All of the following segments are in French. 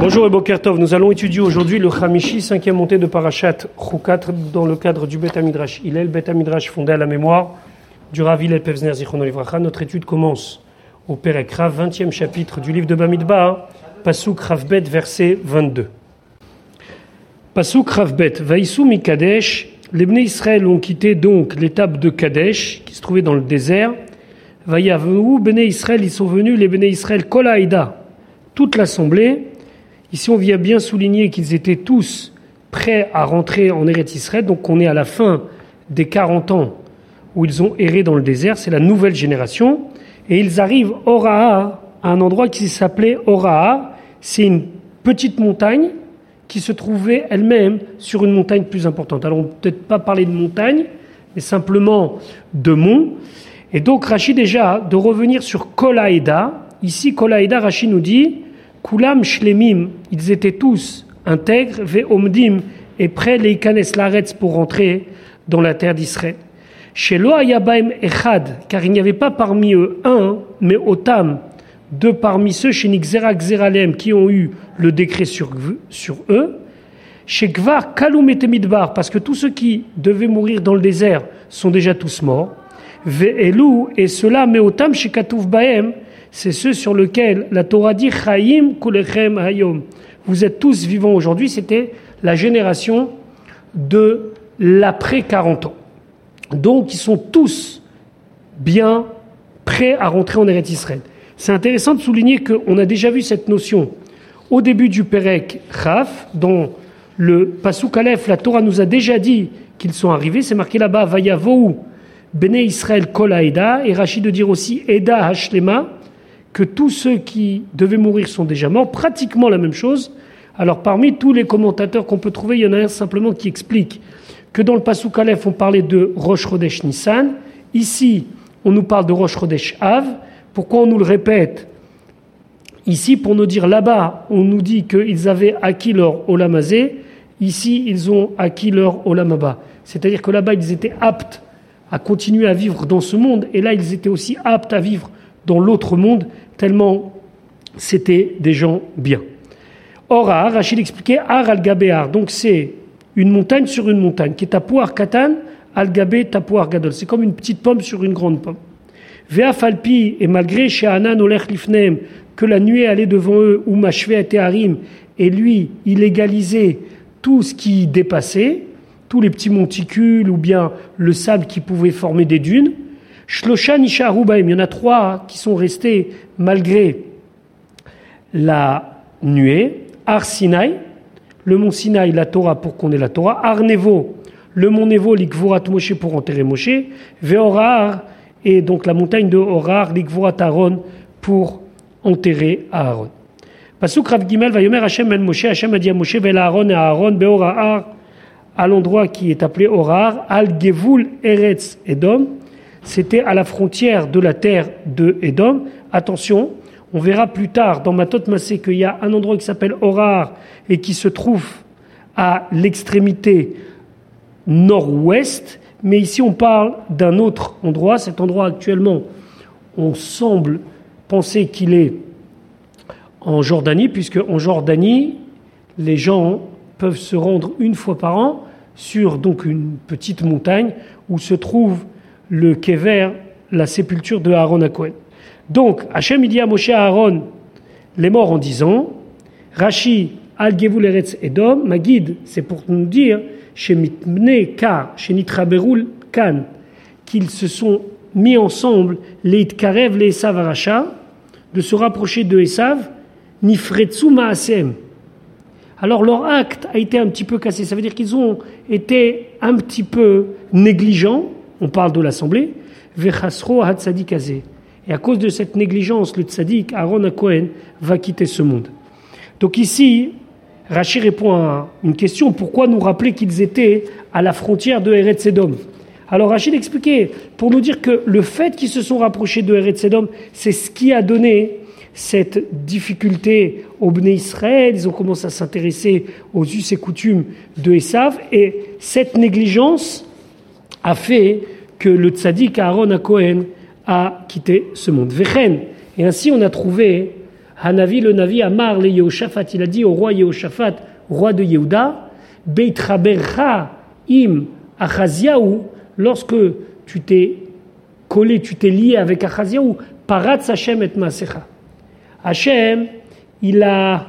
Bonjour et Bokertov, nous allons étudier aujourd'hui le Hamishi, cinquième montée de Parashat Chukat dans le cadre du Bet Amidrash le Bet Amidrash fondé à la mémoire du Rav Hillel Pevzner Notre étude commence au Perek Rav, 20e chapitre du livre de Bamidbar, Pasuk Ravbet, verset 22. Pasuk Ravbet, Vaïsou Mikadesh, les Bnei Israël ont quitté donc l'étape de Kadesh, qui se trouvait dans le désert. Vaïavou Bnei Israël, ils sont venus, les Bnei Israël, Kolaïda, toute l'assemblée, Ici, on vient bien souligner qu'ils étaient tous prêts à rentrer en Eretz donc on est à la fin des 40 ans où ils ont erré dans le désert, c'est la nouvelle génération, et ils arrivent Oraha, à un endroit qui s'appelait Oraha, c'est une petite montagne qui se trouvait elle-même sur une montagne plus importante. Alors on peut peut-être pas parler de montagne, mais simplement de mont. Et donc Rachid déjà, de revenir sur Kolaïda, ici Kolaïda, Rachid nous dit, Kulam shlemim, ils étaient tous intègres, ve'omdim, et prêts les ikanes laretz pour rentrer dans la terre d'Israël. Chez Ayabaim echad, car il n'y avait pas parmi eux un, mais otam, deux parmi ceux chez Nixera Xeralem qui ont eu le décret sur, eux. Chez Kalum et parce que tous ceux qui devaient mourir dans le désert sont déjà tous morts. Et cela, mais otam chez Katouf Baem, c'est ceux sur lesquels la Torah dit Chaim kulechem hayom. Vous êtes tous vivants aujourd'hui, c'était la génération de l'après 40 ans. Donc ils sont tous bien prêts à rentrer en Eretz Israël. C'est intéressant de souligner qu'on a déjà vu cette notion au début du Perek Chaf, dans le Pasuk Aleph, la Torah nous a déjà dit qu'ils sont arrivés, c'est marqué là-bas, Vayavou, Bene Israël Kol et Rachid de dire aussi Eda Hashlema, que tous ceux qui devaient mourir sont déjà morts, pratiquement la même chose. Alors parmi tous les commentateurs qu'on peut trouver, il y en a un simplement qui explique que dans le Pasuk Aleph, on parlait de Rosh Chodesh Nissan. Ici, on nous parle de Rosh Chodesh Av. Pourquoi on nous le répète Ici, pour nous dire là-bas, on nous dit qu'ils avaient acquis leur Olamazé. Ici, ils ont acquis leur Olamaba. C'est-à-dire que là-bas, ils étaient aptes à continuer à vivre dans ce monde. Et là, ils étaient aussi aptes à vivre dans l'autre monde tellement c'était des gens bien. Or, Rachid expliquait Ar al Gabéar, donc c'est une montagne sur une montagne, qui est Tapouar Katan, al Gabé Tapouar Gadol. C'est comme une petite pomme sur une grande pomme. Vea Falpi, et malgré chez Anan Olech Lifnem, que la nuée allait devant eux, ou Machvé Harim, et lui, il égalisait tout ce qui dépassait, tous les petits monticules ou bien le sable qui pouvait former des dunes. Shloshan il y en a trois qui sont restés malgré la nuée. Ar Sinai, le mont Sinai, la Torah pour qu'on ait la Torah. Ar Nevo, le mont Nevo, l'Ikvurat Moshe pour enterrer Moshe. Veorar, et donc la montagne de Horar, l'Ikvurat Aaron pour enterrer Aaron. Rav Gimel va yomer Hashem ben Moshe, Hashem a dit à Moshe, et Aaron, à l'endroit qui est appelé Horar, Al Gevul Eretz Edom, c'était à la frontière de la terre de Édom. Attention, on verra plus tard dans Matot Massé qu'il y a un endroit qui s'appelle Orar et qui se trouve à l'extrémité nord-ouest, mais ici on parle d'un autre endroit. Cet endroit actuellement, on semble penser qu'il est en Jordanie, puisque en Jordanie, les gens peuvent se rendre une fois par an sur donc une petite montagne où se trouve le kever, la sépulture de Aaron à. Donc, Hachem il dit à Moshe Aaron, les morts en disant, Rashi al Eretz Edom, ma guide, c'est pour nous dire, chez Mitmne Kar, chez Nitraberul Kan, qu'ils se sont mis ensemble, les Itkarev, les Esav de se rapprocher de Esav, Nifretsu Maasem. Alors leur acte a été un petit peu cassé, ça veut dire qu'ils ont été un petit peu négligents, on parle de l'assemblée, Et à cause de cette négligence, le tzaddik, Aaron Cohen, va quitter ce monde. Donc ici, Rachid répond à une question, pourquoi nous rappeler qu'ils étaient à la frontière de Eretz Edom Alors Rachid expliquait, pour nous dire que le fait qu'ils se sont rapprochés de Eretz Edom, c'est ce qui a donné cette difficulté au Bnei Israël, ils ont commencé à s'intéresser aux us et coutumes de Esav, et cette négligence a fait que le tzaddik Aaron à Cohen a quitté ce monde. Vechen. Et ainsi on a trouvé Hanavi, le Navi, Amar, le Yehoshaphat, il a dit au roi Yehoshaphat, roi de Yehuda, Beitrabercha im Achaziaou, lorsque tu t'es collé, tu t'es lié avec Achaziaou, Parat Hashem et Masecha. Hachem, il a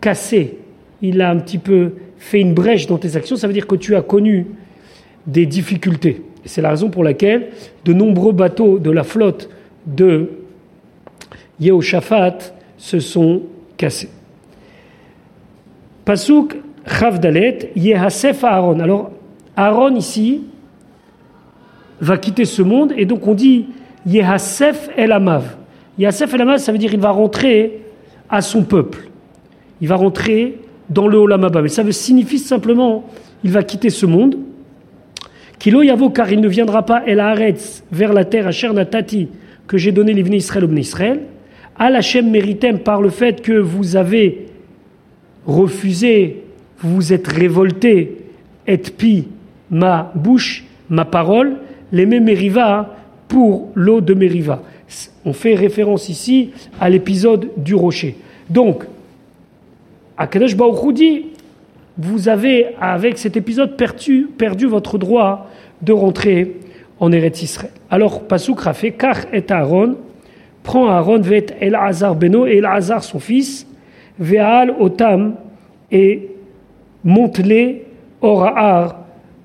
cassé, il a un petit peu fait une brèche dans tes actions, ça veut dire que tu as connu des difficultés. C'est la raison pour laquelle de nombreux bateaux de la flotte de Yehoshaphat se sont cassés. Pasuk Chavdalet, Yehasef Aaron. Alors, Aaron ici va quitter ce monde et donc on dit Yehasef El Amav. Yehasef El ça veut dire il va rentrer à son peuple. Il va rentrer dans le Olam Mais ça veut signifie simplement il va quitter ce monde. Kilo Yavo, car il ne viendra pas El Haaretz vers la terre à Chernatati que j'ai donné les Israël au Israël. Al Hashem méritem par le fait que vous avez refusé, vous vous êtes révolté, et pi ma bouche, ma parole, les Meriva pour l'eau de Meriva. On fait référence ici à l'épisode du rocher. Donc, Akadosh Baruch dit, vous avez, avec cet épisode, perdu, votre droit de rentrer en Eretz Israël. Alors, Pasuk Kach et Aaron, prend Aaron, vet El Hazar Beno, et El Hazar son fils, Ve'al Otam, et monte-les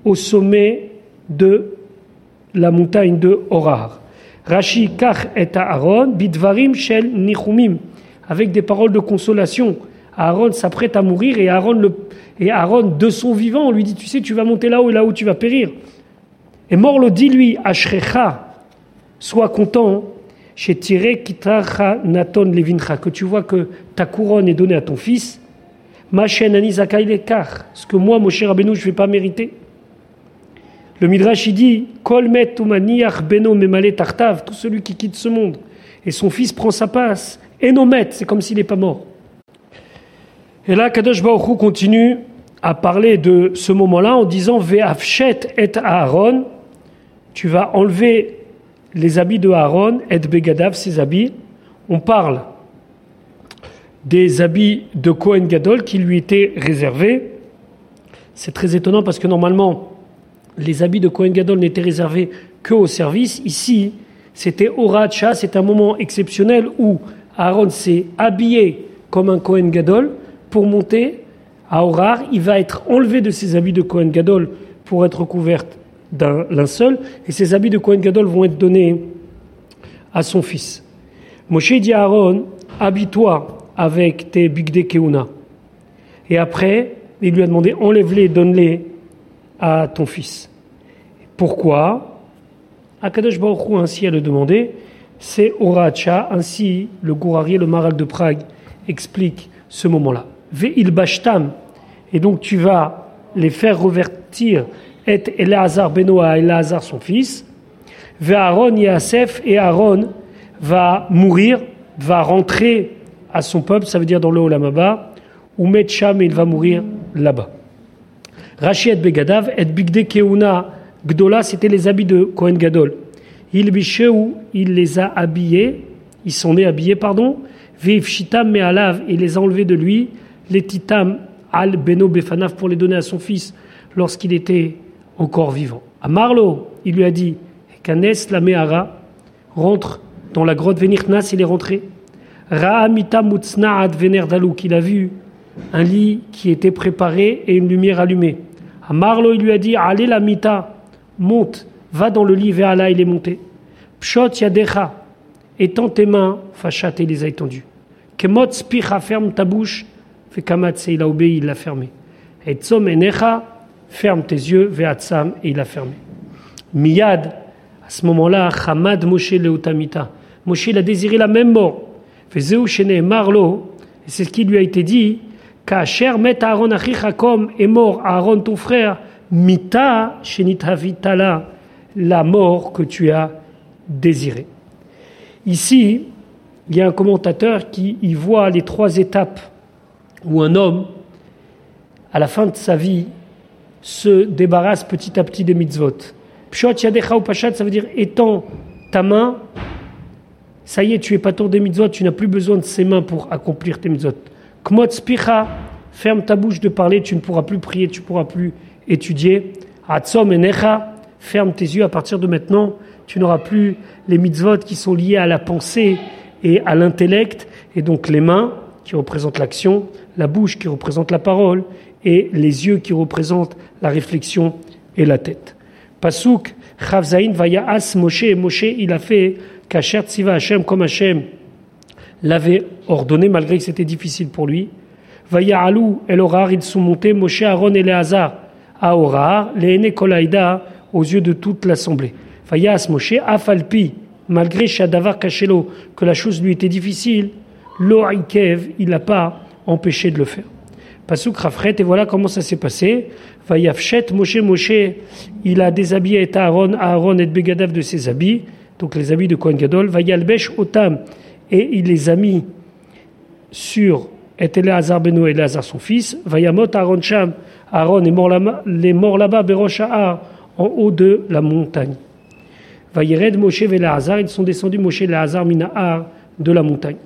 au sommet de la montagne de Orahar. Rashi Kach et Aaron, Bidvarim Shel Nichumim, avec des paroles de consolation. Aaron s'apprête à mourir et Aaron, Aaron, de son vivant, lui dit Tu sais, tu vas monter là-haut et là-haut tu vas périr. Et Morlo dit lui Ashrecha, sois content, chez Tiré Naton Levincha, que tu vois que ta couronne est donnée à ton fils. Ma chaîne Lekar, ce que moi, mon cher Rabbeinu, je ne vais pas mériter. Le Midrash il dit Kol met beno memale tartav, tout celui qui quitte ce monde et son fils prend sa passe. Et non c'est comme s'il n'est pas mort. Et là, Kadosh Baruch continue à parler de ce moment-là en disant Ve'afshet et Aaron, tu vas enlever les habits de Aaron, et Begadav, ses habits. On parle des habits de Kohen Gadol qui lui étaient réservés. C'est très étonnant parce que normalement, les habits de Kohen Gadol n'étaient réservés que au service. Ici, c'était Horacha, c'est un moment exceptionnel où Aaron s'est habillé comme un Kohen Gadol pour monter à Horar, il va être enlevé de ses habits de Kohen Gadol pour être couvert d'un linceul, et ses habits de Kohen Gadol vont être donnés à son fils. Moshe dit à Aaron, habille-toi avec tes bigde keuna. Et après, il lui a demandé, enlève-les, donne-les à ton fils. Pourquoi Akadosh Baruch ainsi a le demandé, c'est Oracha, ainsi le Gourari, le Maral de Prague, explique ce moment-là. Ve'il bashtam, et donc tu vas les faire revertir et Eleazar Benoa, Eleazar son fils, Aaron Yasef, et Aaron va mourir, va rentrer à son peuple, ça veut dire dans le Olamaba, ou Metcham, il va mourir là-bas. Rashi et Begadav, et Bigde Keuna Gdola, c'était les habits de Kohen Gadol. Il il les a habillés, ils sont nés habillés, pardon, Viv Shitam Me'alav, il les a enlevés de lui, les Titam al Beno Befanav pour les donner à son fils lorsqu'il était encore vivant. À Marlo, il lui a dit Kanes la Mehara rentre dans la grotte Venirnas, il est rentré. Ra'amita Mutznaad Venerdalouk, il a vu un lit qui était préparé et une lumière allumée. À Marlo, il lui a dit Allez la mita, monte, va dans le lit, là, il est monté. Pshot yadecha, étends tes mains, Fachat, il les a étendues. Kemot spicha, ferme ta bouche, il a obéi, il l'a fermé. Et Tzom Enecha, ferme tes yeux, Veatzam, et il l'a fermé. Miyad, à ce moment-là, Hamad Moshe Leotamita. Moshe, il a désiré la même mort. Vezeu Shene Marlo, c'est ce qui lui a été dit, Kacher met Aaron Achicha comme est mort Aaron ton frère, Mita Shenitavitala, la mort que tu as désirée. Ici, il y a un commentateur qui y voit les trois étapes où un homme, à la fin de sa vie, se débarrasse petit à petit des mitzvot. Pshot yadecha ou pachat, ça veut dire étends ta main ça y est, tu es pas tour des mitzvot, tu n'as plus besoin de ses mains pour accomplir tes mitzvot. Kmot spicha, ferme ta bouche de parler, tu ne pourras plus prier, tu ne pourras plus étudier. Atzom enecha, ferme tes yeux à partir de maintenant, tu n'auras plus les mitzvot qui sont liés à la pensée et à l'intellect, et donc les mains qui représentent l'action, la bouche qui représente la parole, et les yeux qui représentent la réflexion et la tête. Pasuk, Chavzaïn, As Moshe, Moshe, il a fait Kacher Tziva Hashem, comme l'avait ordonné, malgré que c'était difficile pour lui. Vaya Alou, El Orar, ils sont Moshe, Aaron et Léazar, à Orar, les Kolaïda, aux yeux de toute l'assemblée. Vayas Moshe, Afalpi, malgré Shadavar Kachelo, que la chose lui était difficile, Lo il n'a pas empêché de le faire. Pasuk Rafret, et voilà comment ça s'est passé. Vayafshet Moshe Moshe, il a déshabillé Aaron, Aaron et Begadav de ses habits, donc les habits de Kohen Gadol. Vayalbesh Otam, et il les a mis sur et Eleazar Beno et son fils. Vayamot Aaron Sham, Aaron est mort là, les morts là-bas, en haut de la montagne. Vayered Moshe et ils sont descendus Moshe et Eleazar Minahar de la montagne.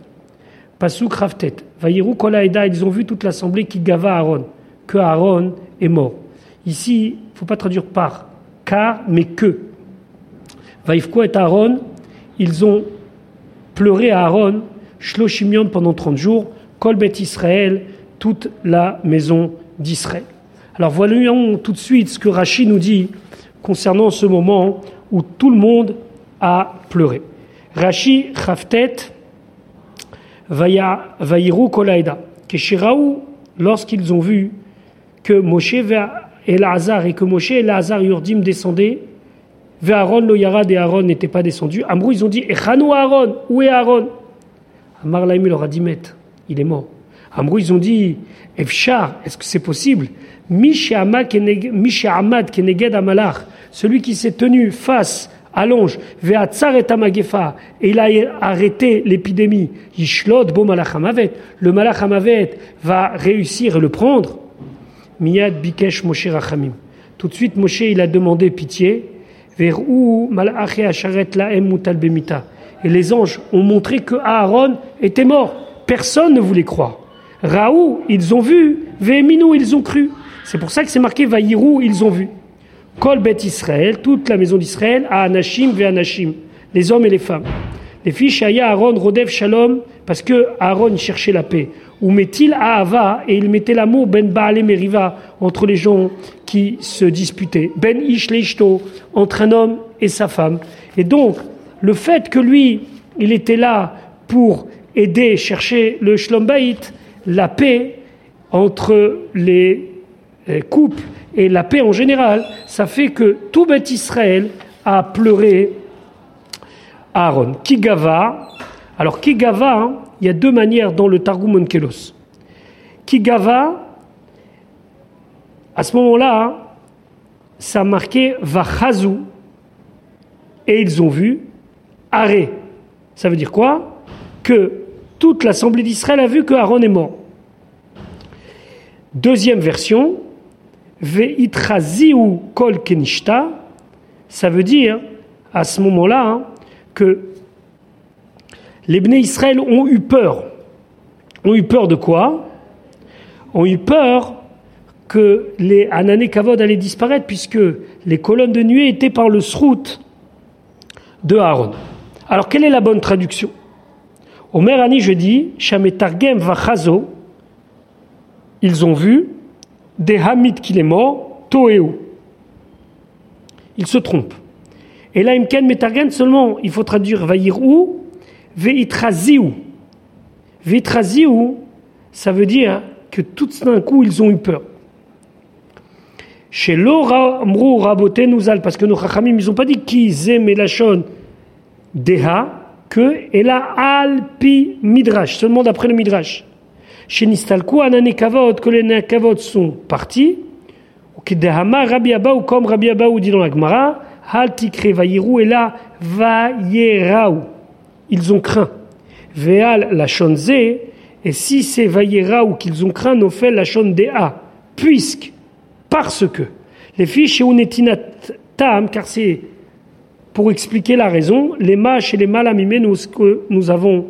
Pasuk Raftet. Vayiru Kolaïda, ils ont vu toute l'assemblée qui gava Aaron, que Aaron est mort. Ici, il ne faut pas traduire par car, mais que. Vaïfko et Aaron, ils ont pleuré à Aaron, Shloshimion pendant 30 jours, Kolbet Israël, toute la maison d'Israël. Alors voyons tout de suite ce que Rachid nous dit concernant ce moment où tout le monde a pleuré. Rashi Khaftet Vaïrou Kolaïda. Keshiraou, lorsqu'ils ont vu que Moshe et Lazare et que Moshe et Lazare Yurdim descendaient, vers Aaron, lo Yarad et Aaron n'étaient pas descendus. Amrou, ils ont dit Echanou Aaron, où est Aaron? Amar Laim leur a dit il est mort. Amrou, ils ont dit Efshar, est-ce que c'est possible? Keneged Amalach, celui qui s'est tenu face allonge, Veatzar et Amagefa, et il a arrêté l'épidémie, Yishlot bo malachamavet, le malachamavet va réussir et le prendre. Miyad Bikesh Moshe Rachamim. Tout de suite, Moshe, il a demandé pitié, Et les anges ont montré que Aaron était mort. Personne ne voulait croire. Raou, ils ont vu, Veheminou, ils ont cru. C'est pour ça que c'est marqué Vaïrou, ils ont vu. Kol Bet Israël, toute la maison d'Israël, à Anashim Anashim, les hommes et les femmes. Les filles Shaya, Aaron, Rodev, Shalom, parce que Aaron cherchait la paix. Ou met-il Ahava, et il mettait l'amour Ben Baale Meriva, entre les gens qui se disputaient? Ben Ish Leishto, entre un homme et sa femme. Et donc, le fait que lui, il était là pour aider, chercher le Shlom la paix entre les couples et la paix en général, ça fait que tout Beth Israël a pleuré Aaron. Kigava, alors Kigava, hein, il y a deux manières dans le Targum Onkelos. Kigava, à ce moment-là, hein, ça marquait Vachazu, et ils ont vu arrêt. Ça veut dire quoi? Que toute l'assemblée d'Israël a vu que Aaron est mort. Deuxième version, Veitraziu kol kenishta, ça veut dire à ce moment-là hein, que les Bnei Israël ont eu peur. Ont eu peur de quoi? Ont eu peur que les Anané Kavod allaient disparaître puisque les colonnes de nuée étaient par le srout de Aaron. Alors quelle est la bonne traduction? Omer Ani, je dis, Shametargem Vachazo, ils ont vu des Hamid qu'il est mort, Toeo. Il se trompe. Et là, Imken Metargen, seulement, il faut traduire Vaïrou, Veitraziou. Veitraziou, ça veut dire que tout d'un coup, ils ont eu peur. Chez l'Oramrou Raboté Nouzal, parce que nos Chachamim, ils n'ont pas dit qui Melachon Deha, que, et là, Alpi Midrash, seulement d'après le Midrash. Chez Nistalkou, Anane Kavod, que les Kavod sont partis, ou Rabbi ou comme Rabbi ou dit dans la Gemara, Haltikre Vayirou, et là, Vayeraou. Ils ont craint. Veal la Shonze, et si c'est Vayeraou qu'ils ont craint, nos fait la A, puisque, parce que, les filles chez Unetinat Tam, car c'est pour expliquer la raison, les mâches et les malamimés, nous, ce que nous avons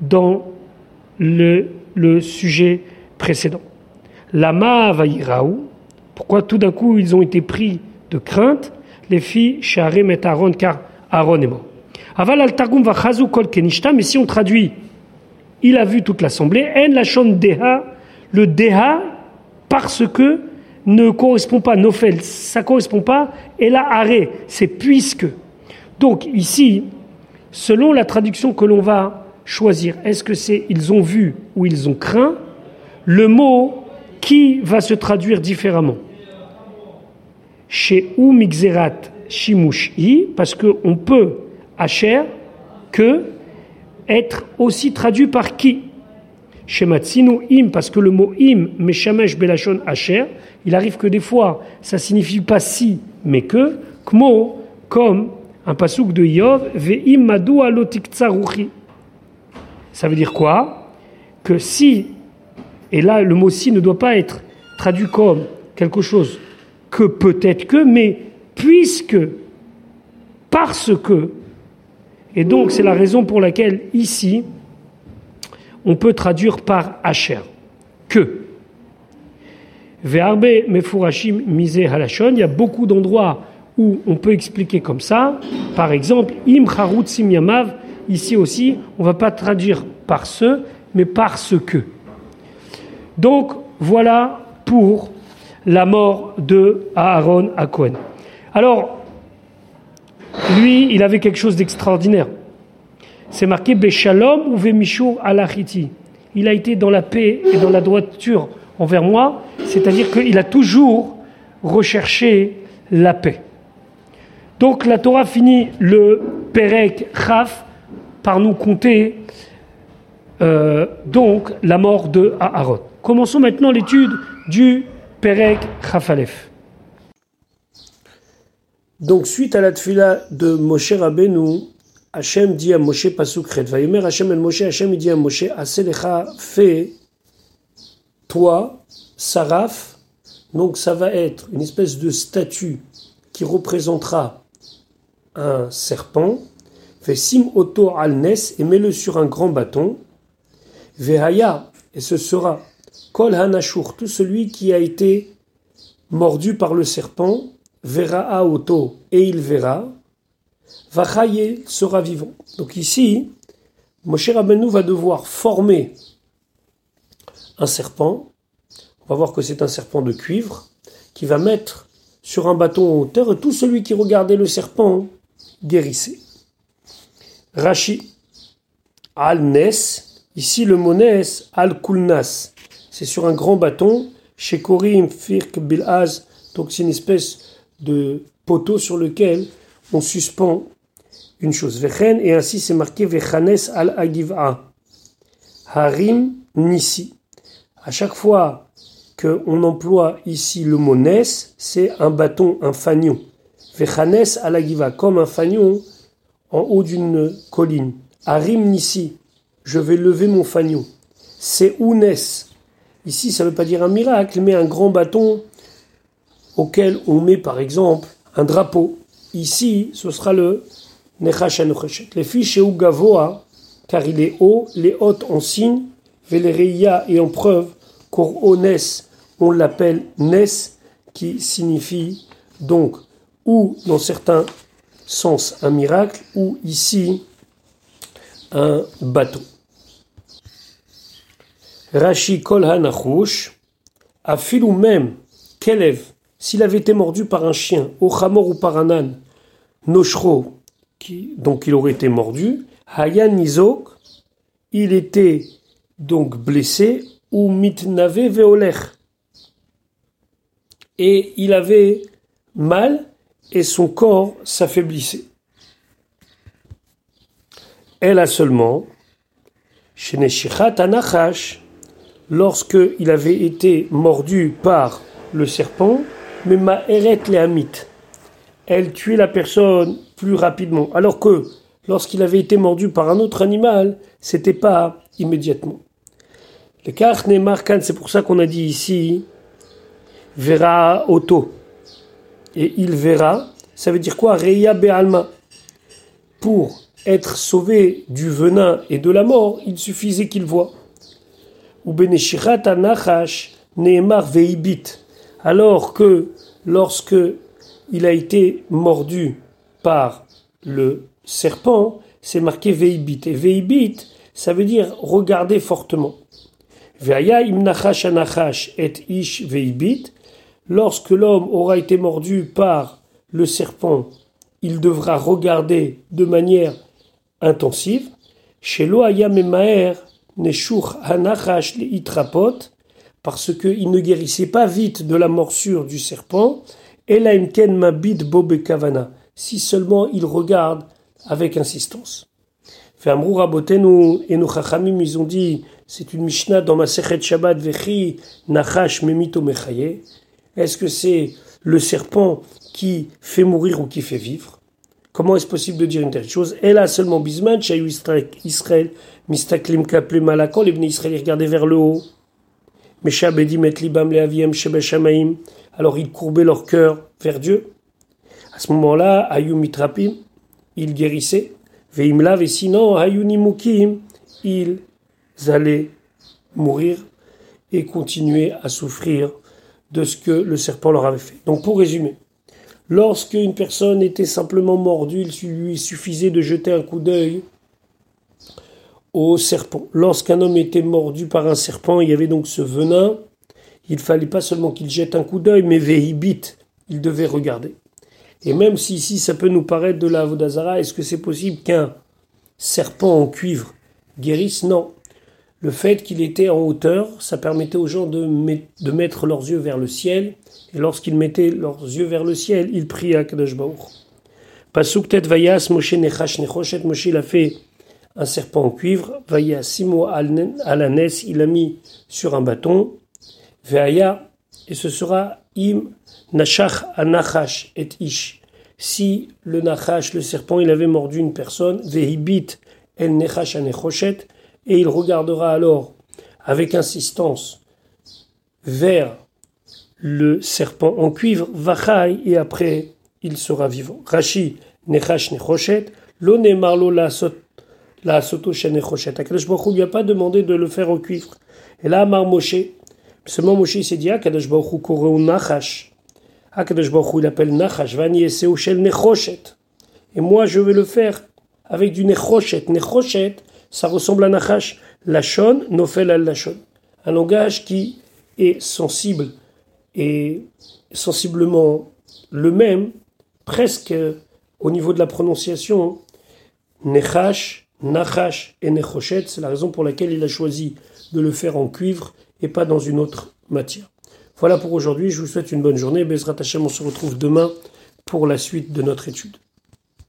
dans le, le sujet précédent. La vaïraou, pourquoi tout d'un coup ils ont été pris de crainte, les filles Sharim et Aaron, car Aaron est mort. Aval al targum vachazu kol kenishta, mais si on traduit, il a vu toute l'assemblée, en la deha, le deha, parce que ne correspond pas, nofel, ça correspond pas, et la arrêt, c'est puisque. Donc ici, selon la traduction que l'on va choisir, est-ce que c'est ils ont vu ou ils ont craint, le mot qui va se traduire différemment Chez ou mixerat shimush parce qu'on peut, Asher, que être aussi traduit par qui? Chez Matsinu im, parce que le mot im, meshamesh belashon Asher, il arrive que des fois, ça signifie pas si, mais que, kmo, comme un pasouk de Yov, ve'im madu Ça veut dire quoi? Que si, et là le mot si ne doit pas être traduit comme quelque chose que peut-être que, mais puisque, parce que, et donc c'est la raison pour laquelle ici, on peut traduire par Asher, que. Mefurashim mise halashon, il y a beaucoup d'endroits où on peut expliquer comme ça. Par exemple, im charut yamav, ici aussi, on ne va pas traduire par ce, mais parce que. Donc, voilà pour la mort de Aaron à Cohen. Alors, lui, il avait quelque chose d'extraordinaire. C'est marqué Beshalom ou Vemishur. Il a été dans la paix et dans la droiture envers moi, c'est-à-dire qu'il a toujours recherché la paix. Donc la Torah finit le Perek Chaf par nous compter euh, donc la mort de Aaron. Commençons maintenant l'étude du Perek Chafalef. Donc suite à la tfila de Moshe Rabbeinu, Hachem dit à Moshe Pasukret, Vayomer Hachem el Moshe, Hachem dit à Moshe, Aselecha fait toi, Saraf, donc ça va être une espèce de statue qui représentera un serpent, fait sim auto al et mets-le sur un grand bâton, vehaya, et ce sera kol hanashur, tout celui qui a été mordu par le serpent, verra auto, et il verra, vachaye sera vivant. Donc ici, Moshe Rabbeinu va devoir former un serpent. On va voir que c'est un serpent de cuivre qui va mettre sur un bâton en hauteur et tout celui qui regardait le serpent guérissait. Rashi al-nes, ici le mot nes al-kulnas, c'est sur un grand bâton, chez Korim Firk Bilaz, donc c'est une espèce de poteau sur lequel on suspend une chose. Vechen, et ainsi c'est marqué Vechanes al-Agiv'a. Harim Nisi. À chaque fois qu'on emploie ici le mot nes, c'est un bâton, un fanion. Vechanes al-Agiva, comme un fanion en haut d'une colline. Harim Nisi. Je vais lever mon fanion. C'est Ounes. Ici, ça ne veut pas dire un miracle, mais un grand bâton auquel on met par exemple un drapeau. Ici, ce sera le Nechash Les fiches chez Gavoa, car il est haut, les hautes en signe, Velereia et en preuve, Korones, on l'appelle Nes, qui signifie donc ou dans certains sens un miracle, ou ici un bateau. Rashi Kol Hanachush, ou même, Kelev, s'il avait été mordu par un chien, au chamor ou par un âne, Noshro, donc il aurait été mordu. Hayan Nizok, il était donc blessé, ou mitnave veoler. Et il avait mal et son corps s'affaiblissait. Elle a seulement, Anachash, lorsqu'il avait été mordu par le serpent, mais ma eret le elle tuait la personne plus rapidement. Alors que lorsqu'il avait été mordu par un autre animal, c'était pas immédiatement. Le karne markan, c'est pour ça qu'on a dit ici, verra auto. Et il verra, ça veut dire quoi? Reya be'alma. pour être sauvé du venin et de la mort, il suffisait qu'il voie. Ou nachash veibit. Alors que lorsque il a été mordu par le serpent, c'est marqué veibit. Et veibit, ça veut dire regarder fortement. Veaya imnachash anachash et ish veibit. Lorsque l'homme aura été mordu par le serpent, il devra regarder de manière intensive. Chez Memaer Neshur Hanachash Itrapot, parce qu'il ne guérissait pas vite de la morsure du serpent, Elaimken Mabit Bobe Kavana, si seulement il regarde avec insistance. Famrou Rabotenu et nos Chachamim, ils ont dit, c'est une Mishnah dans ma Sechet Shabbat Vechi Nachash Memito Mechaye. Est-ce que c'est le serpent qui fait mourir ou qui fait vivre? Comment est-ce possible de dire une telle chose? Elle a seulement Bisman, Israël, Mistaklim Kaplem Malakon, les Israël regardaient vers le haut. Meshabedi Met Libam Leaviem Shebeshamaim, alors ils courbaient leur cœur vers Dieu. À ce moment-là, Ayu Mitrapim, ils guérissaient. Veimlav et sinon, Ayu Nimukim, ils allaient mourir et continuer à souffrir de ce que le serpent leur avait fait. Donc pour résumer, lorsque une personne était simplement mordue, il suffisait de jeter un coup d'œil au serpent. Lorsqu'un homme était mordu par un serpent, il y avait donc ce venin, il fallait pas seulement qu'il jette un coup d'œil, mais vehibit, il devait regarder. Et même si ici ça peut nous paraître de la Vodazara, est-ce que c'est possible qu'un serpent en cuivre guérisse? Non. Le fait qu'il était en hauteur, ça permettait aux gens de, de mettre leurs yeux vers le ciel. Et lorsqu'ils mettaient leurs yeux vers le ciel, ils priaient à Kadosh Baruch. Pasuk Moshe nechash nechoshet. Moshe il a fait un serpent en cuivre. Vayas simo alanes. Il a mis sur un bâton. Veaya. Et ce sera im nachach anachash et ish. Si le nachash, le serpent, il avait mordu une personne, vehibit el nechash anechoshet et il regardera alors avec insistance vers le serpent en cuivre, vachai, et après il sera vivant. Rashi, nechash marlo la soto nechoshet. Akadosh Baruch lui a pas demandé de le faire en cuivre. Et là, Amar Moshe, seulement Moshe s'est dit, Akadosh Baruch Hu koreu nachash. Akadosh Baruch il appelle nachash, vani eseu shel nechoshet. Et moi, je vais le faire avec du nechoshet. Nechoshet, ça ressemble à Nachash, Lachon, Nofel al Lachon. Un langage qui est sensible et sensiblement le même, presque au niveau de la prononciation. Nechash, Nachash et Nechoshet, c'est la raison pour laquelle il a choisi de le faire en cuivre et pas dans une autre matière. Voilà pour aujourd'hui, je vous souhaite une bonne journée. Bezrat Hashem, on se retrouve demain pour la suite de notre étude.